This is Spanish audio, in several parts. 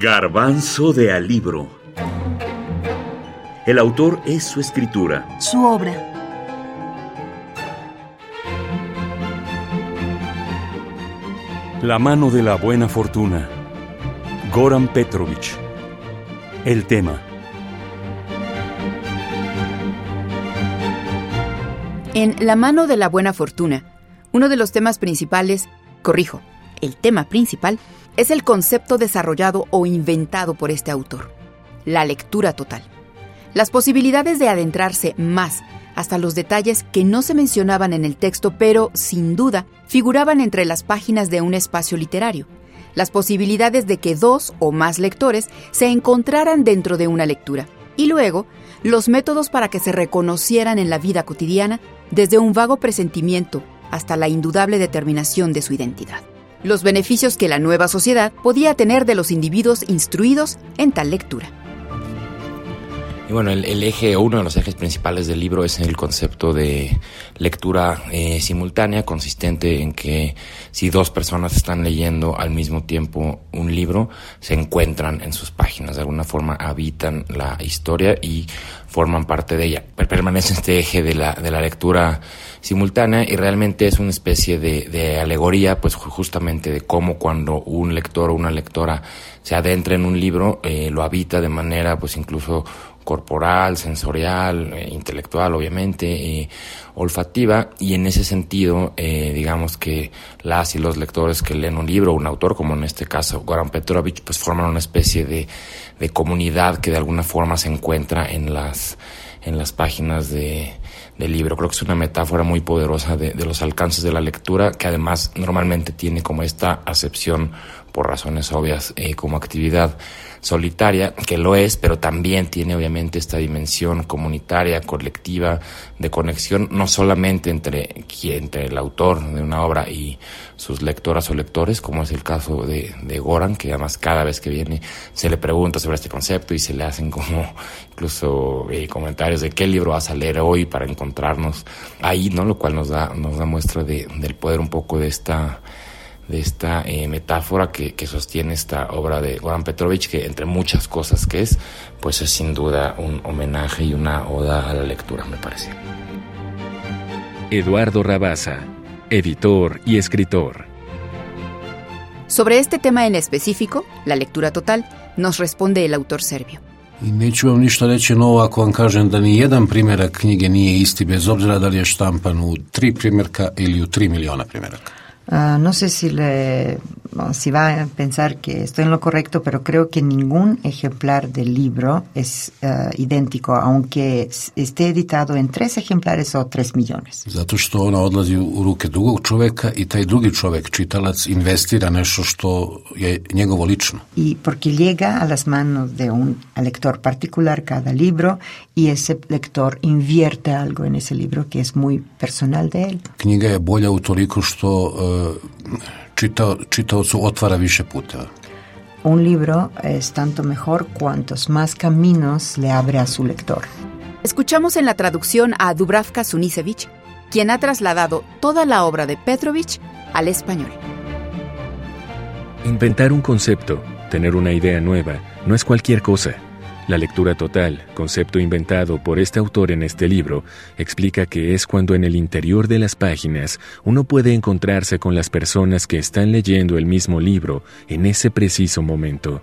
Garbanzo de Alibro. El autor es su escritura. Su obra. La mano de la buena fortuna. Goran Petrovich. El tema. En La mano de la buena fortuna, uno de los temas principales, corrijo, el tema principal, es el concepto desarrollado o inventado por este autor, la lectura total. Las posibilidades de adentrarse más hasta los detalles que no se mencionaban en el texto, pero sin duda figuraban entre las páginas de un espacio literario. Las posibilidades de que dos o más lectores se encontraran dentro de una lectura. Y luego, los métodos para que se reconocieran en la vida cotidiana desde un vago presentimiento hasta la indudable determinación de su identidad. Los beneficios que la nueva sociedad podía tener de los individuos instruidos en tal lectura. Y bueno, el, eje uno de los ejes principales del libro es el concepto de lectura eh, simultánea, consistente en que si dos personas están leyendo al mismo tiempo un libro, se encuentran en sus páginas, de alguna forma habitan la historia y forman parte de ella. Permanece este eje de la, de la lectura simultánea y realmente es una especie de, de alegoría, pues justamente de cómo cuando un lector o una lectora se adentra en un libro, eh, lo habita de manera pues incluso corporal, sensorial, eh, intelectual, obviamente, olfativa, y en ese sentido, eh, digamos que las y los lectores que leen un libro, un autor, como en este caso Goran Petrovich, pues forman una especie de, de comunidad que de alguna forma se encuentra en las, en las páginas de, del libro. Creo que es una metáfora muy poderosa de, de, los alcances de la lectura, que además normalmente tiene como esta acepción, por razones obvias, eh, como actividad solitaria, que lo es, pero también tiene obviamente esta dimensión comunitaria, colectiva, de conexión, no solamente entre, entre el autor de una obra y sus lectoras o lectores, como es el caso de, de Goran, que además cada vez que viene se le pregunta sobre este concepto y se le hacen como incluso eh, comentarios de qué libro vas a leer hoy para encontrarnos ahí, ¿no? Lo cual nos da, nos da muestra de, del poder un poco de esta de esta eh, metáfora que, que, sostiene esta obra de Goran Petrovich, que entre muchas cosas que es, pues es sin duda un homenaje y una oda a la lectura, me parece. Eduardo Rabasa, editor y escritor. Sobre este tema en específico, la lectura total, nos responde el autor serbio. I neću vam ništa reći novo ako vam kažem da ni jedan primjerak knjige nije isti, bez obzira da li je štampan u tri primjerka ili u tri miliona primjeraka. Uh, no sé si, le, si va a pensar que estoy en lo correcto, pero creo que ningún ejemplar del libro es uh, idéntico, aunque esté editado en tres ejemplares o tres millones. Zato što ona odlazi u ruke drugog čoveka i taj drugi čovek, čitalac, investira nešto što je njegovo lično. Y porque llega a las manos de un lector particular cada libro y ese lector invierte algo en ese libro que es muy personal de él. Knjiga je bolja utoliko što uh, čitao, čitaocu otvara više puteva. Un libro es tanto mejor cuantos más caminos le abre a su lector. Escuchamos en la traducción a Dubravka Sunisevich, quien ha trasladado toda la obra de Petrovich al español. Inventar un concepto, tener una idea nueva, no es cualquier cosa. La lectura total, concepto inventado por este autor en este libro, explica que es cuando en el interior de las páginas uno puede encontrarse con las personas que están leyendo el mismo libro en ese preciso momento.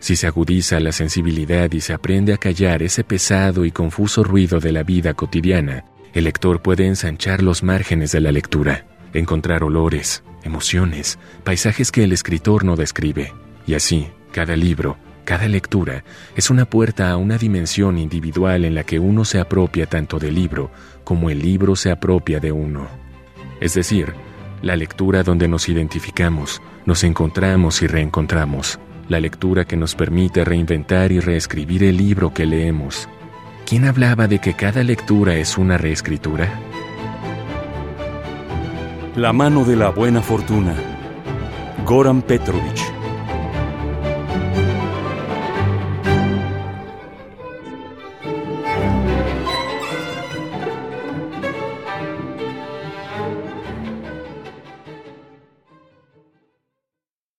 Si se agudiza la sensibilidad y se aprende a callar ese pesado y confuso ruido de la vida cotidiana, el lector puede ensanchar los márgenes de la lectura, encontrar olores, emociones, paisajes que el escritor no describe, y así, cada libro, cada lectura es una puerta a una dimensión individual en la que uno se apropia tanto del libro como el libro se apropia de uno. Es decir, la lectura donde nos identificamos, nos encontramos y reencontramos, la lectura que nos permite reinventar y reescribir el libro que leemos. ¿Quién hablaba de que cada lectura es una reescritura? La mano de la buena fortuna. Goran Petrovich.